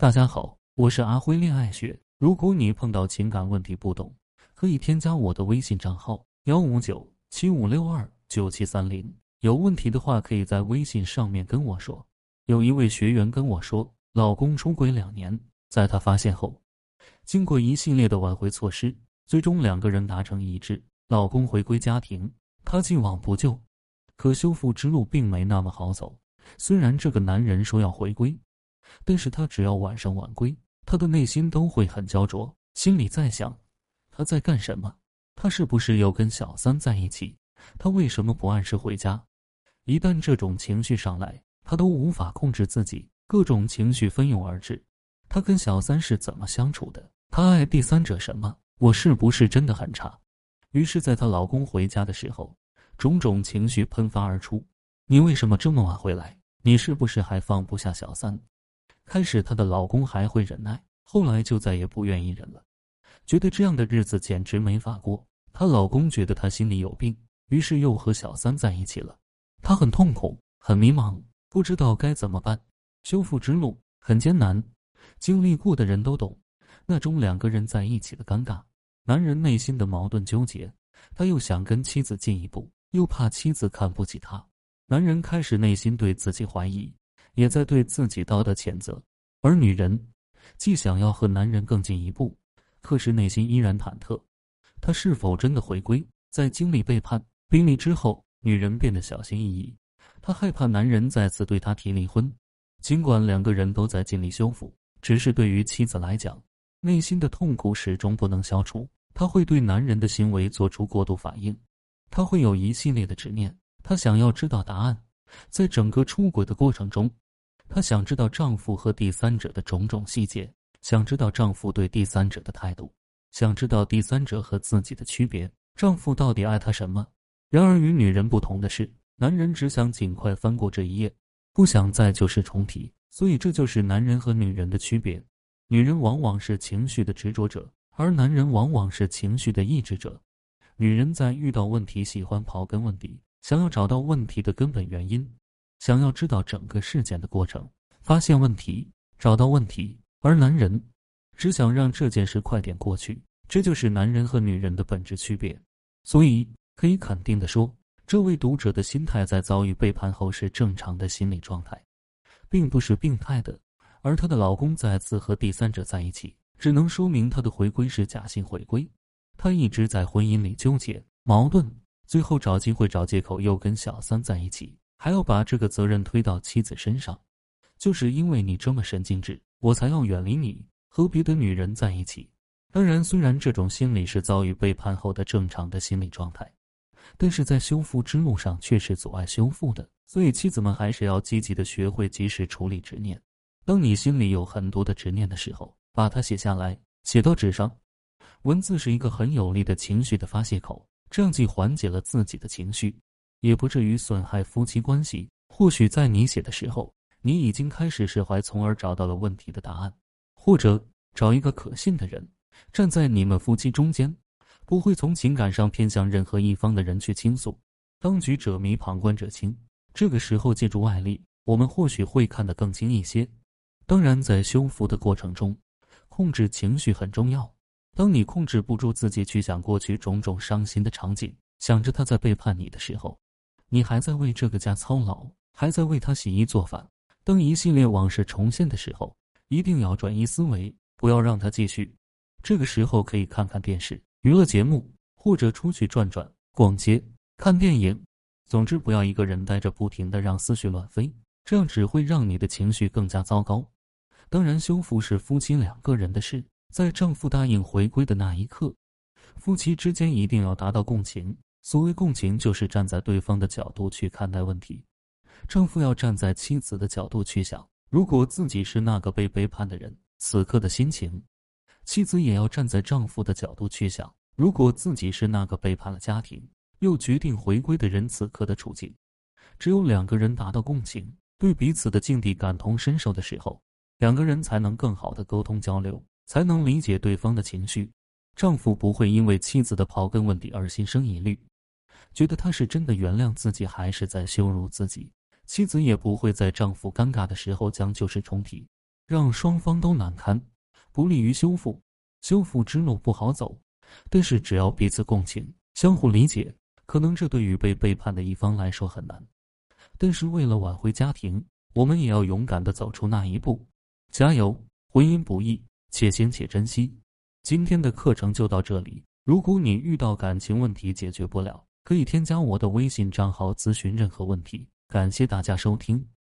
大家好，我是阿辉恋爱学。如果你碰到情感问题不懂，可以添加我的微信账号幺五九七五六二九七三零。有问题的话，可以在微信上面跟我说。有一位学员跟我说，老公出轨两年，在她发现后，经过一系列的挽回措施，最终两个人达成一致，老公回归家庭，她既往不咎。可修复之路并没那么好走。虽然这个男人说要回归。但是他只要晚上晚归，他的内心都会很焦灼，心里在想，他在干什么？他是不是又跟小三在一起？他为什么不按时回家？一旦这种情绪上来，他都无法控制自己，各种情绪蜂拥而至。他跟小三是怎么相处的？他爱第三者什么？我是不是真的很差？于是，在她老公回家的时候，种种情绪喷发而出。你为什么这么晚回来？你是不是还放不下小三？开始，她的老公还会忍耐，后来就再也不愿意忍了，觉得这样的日子简直没法过。她老公觉得她心里有病，于是又和小三在一起了。她很痛苦，很迷茫，不知道该怎么办。修复之路很艰难，经历过的人都懂那种两个人在一起的尴尬。男人内心的矛盾纠结，他又想跟妻子进一步，又怕妻子看不起他。男人开始内心对自己怀疑。也在对自己道德谴责，而女人既想要和男人更进一步，可是内心依然忐忑，她是否真的回归？在经历背叛、逼离之后，女人变得小心翼翼，她害怕男人再次对她提离婚。尽管两个人都在尽力修复，只是对于妻子来讲，内心的痛苦始终不能消除。她会对男人的行为做出过度反应，她会有一系列的执念，她想要知道答案。在整个出轨的过程中，她想知道丈夫和第三者的种种细节，想知道丈夫对第三者的态度，想知道第三者和自己的区别，丈夫到底爱她什么？然而与女人不同的是，男人只想尽快翻过这一页，不想再旧事重提。所以这就是男人和女人的区别：女人往往是情绪的执着者，而男人往往是情绪的抑制者。女人在遇到问题喜欢刨根问底。想要找到问题的根本原因，想要知道整个事件的过程，发现问题，找到问题，而男人只想让这件事快点过去，这就是男人和女人的本质区别。所以可以肯定的说，这位读者的心态在遭遇背叛后是正常的心理状态，并不是病态的。而她的老公再次和第三者在一起，只能说明她的回归是假性回归。她一直在婚姻里纠结矛盾。最后找机会找借口又跟小三在一起，还要把这个责任推到妻子身上，就是因为你这么神经质，我才要远离你，和别的女人在一起。当然，虽然这种心理是遭遇背叛后的正常的心理状态，但是在修复之路上却是阻碍修复的。所以，妻子们还是要积极的学会及时处理执念。当你心里有很多的执念的时候，把它写下来，写到纸上。文字是一个很有力的情绪的发泄口。这样既缓解了自己的情绪，也不至于损害夫妻关系。或许在你写的时候，你已经开始释怀，从而找到了问题的答案，或者找一个可信的人，站在你们夫妻中间，不会从情感上偏向任何一方的人去倾诉。当局者迷，旁观者清。这个时候借助外力，我们或许会看得更清一些。当然，在修复的过程中，控制情绪很重要。当你控制不住自己去想过去种种伤心的场景，想着他在背叛你的时候，你还在为这个家操劳，还在为他洗衣做饭。当一系列往事重现的时候，一定要转移思维，不要让他继续。这个时候可以看看电视、娱乐节目，或者出去转转、逛街、看电影。总之，不要一个人待着，不停的让思绪乱飞，这样只会让你的情绪更加糟糕。当然，修复是夫妻两个人的事。在丈夫答应回归的那一刻，夫妻之间一定要达到共情。所谓共情，就是站在对方的角度去看待问题。丈夫要站在妻子的角度去想，如果自己是那个被背叛的人，此刻的心情；妻子也要站在丈夫的角度去想，如果自己是那个背叛了家庭又决定回归的人，此刻的处境。只有两个人达到共情，对彼此的境地感同身受的时候，两个人才能更好的沟通交流。才能理解对方的情绪，丈夫不会因为妻子的刨根问底而心生疑虑，觉得他是真的原谅自己还是在羞辱自己。妻子也不会在丈夫尴尬的时候将旧事重提，让双方都难堪，不利于修复。修复之路不好走，但是只要彼此共情、相互理解，可能这对于被背叛的一方来说很难。但是为了挽回家庭，我们也要勇敢的走出那一步。加油！婚姻不易，且行且珍惜。今天的课程就到这里。如果你遇到感情问题解决不了，可以添加我的微信账号咨询任何问题。感谢大家收听。